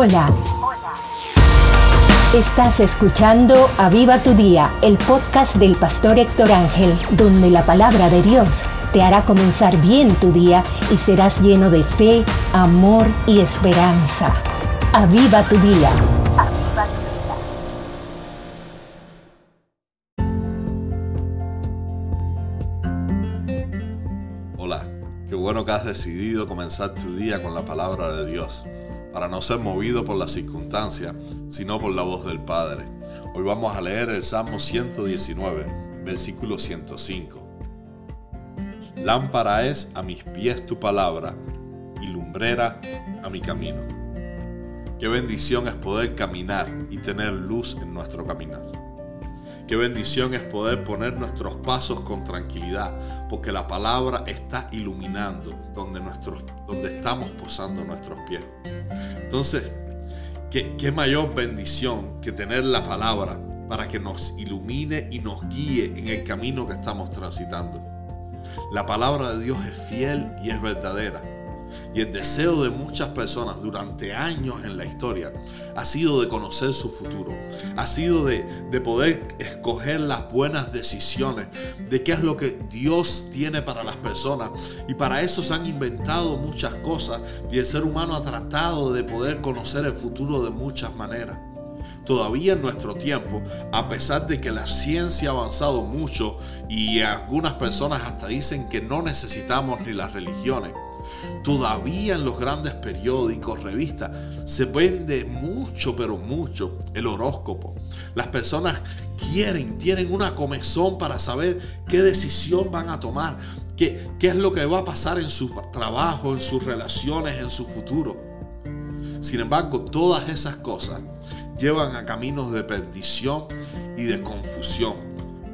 Hola. Estás escuchando Aviva tu Día, el podcast del pastor Héctor Ángel, donde la palabra de Dios te hará comenzar bien tu día y serás lleno de fe, amor y esperanza. Aviva tu Día. Bueno que has decidido comenzar tu día con la palabra de Dios para no ser movido por las circunstancias, sino por la voz del Padre. Hoy vamos a leer el Salmo 119, versículo 105. Lámpara es a mis pies tu palabra y lumbrera a mi camino. Qué bendición es poder caminar y tener luz en nuestro caminar. Qué bendición es poder poner nuestros pasos con tranquilidad, porque la palabra está iluminando donde, estamos posando nuestros pies. Entonces, ¿qué, qué mayor bendición que tener la palabra para que nos ilumine y nos guíe en el camino que estamos transitando. La palabra de Dios es fiel y es verdadera y el deseo de muchas personas durante años en la historia ha sido de conocer su futuro, ha sido de, de, poder escoger las buenas decisiones, de qué es lo que Dios tiene para las personas. Y para eso se han inventado muchas cosas y el ser humano ha tratado de poder conocer el futuro de muchas maneras todavía en nuestro tiempo, a pesar de que la ciencia ha avanzado mucho y algunas personas hasta dicen que no necesitamos ni las religiones, Todavía en los grandes periódicos, revistas, se vende mucho, pero mucho el horóscopo. Las personas quieren, tienen una comezón para saber qué decisión van a tomar, qué, qué es lo que va a pasar en su trabajo, en sus relaciones, en su futuro. Sin embargo, todas esas cosas llevan a caminos de perdición y de confusión.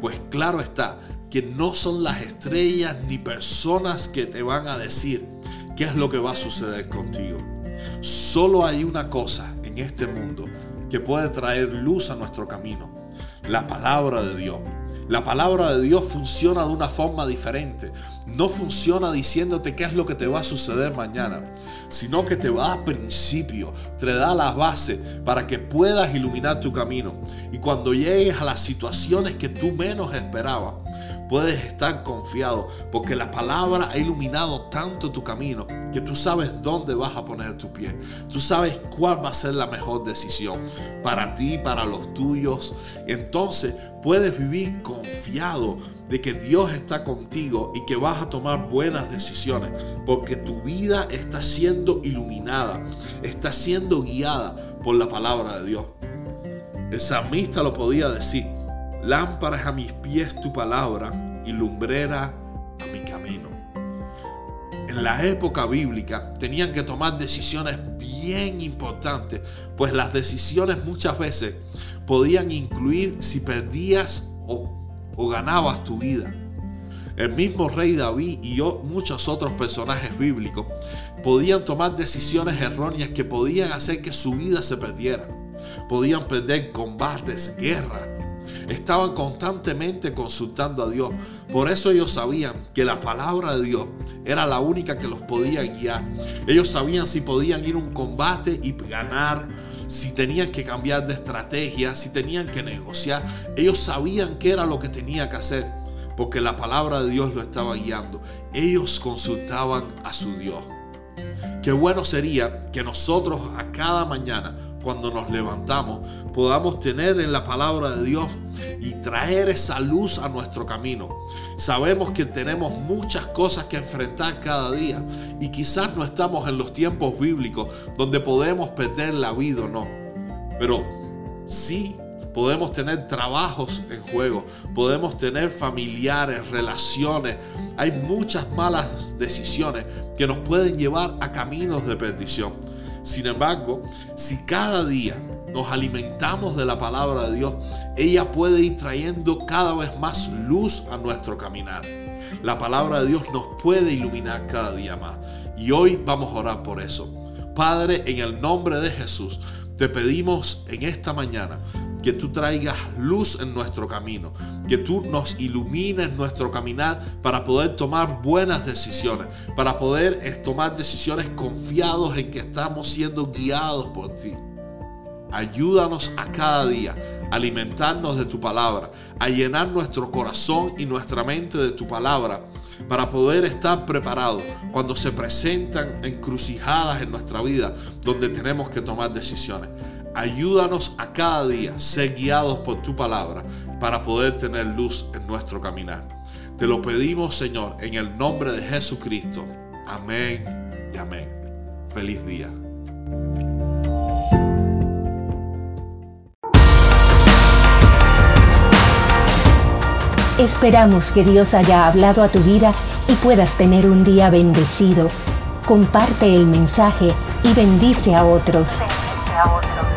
Pues claro está que no son las estrellas ni personas que te van a decir qué es lo que va a suceder contigo. Solo hay una cosa en este mundo que puede traer luz a nuestro camino, la palabra de Dios. La palabra de Dios funciona de una forma diferente. No funciona diciéndote qué es lo que te va a suceder mañana, sino que te va a principio, te da la base para que puedas iluminar tu camino. Y cuando llegues a las situaciones que tú menos esperabas, puedes estar confiado porque la palabra ha iluminado tanto tu camino que tú sabes dónde vas a poner tu pie. Tú sabes cuál va a ser la mejor decisión para ti, para los tuyos. Entonces puedes vivir confiado de que Dios está contigo y que vas a tomar buenas decisiones porque tu vida está siendo iluminada, está siendo guiada por la palabra de Dios. El salmista lo podía decir. Lámparas a mis pies tu palabra y lumbrera a mi camino. En la época bíblica tenían que tomar decisiones bien importantes, pues las decisiones muchas veces podían incluir si perdías o, ganabas tu vida. El mismo rey David y muchos otros personajes bíblicos podían tomar decisiones erróneas que podían hacer que su vida se perdiera. Podían perder combates, guerras, estaban constantemente consultando a Dios. Por eso ellos sabían que la palabra de Dios era la única que los podía guiar. Ellos sabían si podían ir a un combate y ganar, si tenían que cambiar de estrategia, si tenían que negociar. Ellos sabían qué era lo que tenía que hacer, porque la palabra de Dios lo estaba guiando. Ellos consultaban a su Dios. Qué bueno sería que nosotros a cada mañana cuando nos levantamos, podamos tener en la palabra de Dios y traer esa luz a nuestro camino. Sabemos que tenemos muchas cosas que enfrentar cada día y quizás no estamos en los tiempos bíblicos donde podemos perder la vida o no. Pero sí podemos tener trabajos en juego, podemos tener familiares, relaciones. Hay muchas malas decisiones que nos pueden llevar a caminos de perdición. Sin embargo, si cada día nos alimentamos de la palabra de Dios, ella puede ir trayendo cada vez más luz a nuestro caminar. La palabra de Dios nos puede iluminar cada día más. Y hoy vamos a orar por eso. Padre, en el nombre de Jesús, te pedimos en esta mañana que tú traigas luz en nuestro camino, que tú nos ilumines nuestro caminar para poder tomar buenas decisiones, para poder eh, tomar decisiones confiados en que estamos siendo guiados por ti. Ayúdanos a cada día a alimentarnos de tu palabra, a llenar nuestro corazón y nuestra mente de tu palabra para poder estar preparados cuando se presentan encrucijadas en nuestra vida donde tenemos que tomar decisiones. Ayúdanos a cada día ser guiados por tu palabra para poder tener luz en nuestro caminar. Te lo pedimos, Señor, en el nombre de Jesucristo. Amén y amén. Feliz día. Esperamos que Dios haya hablado a tu vida y puedas tener un día bendecido. Comparte el mensaje y bendice a otros. Bendice a otros.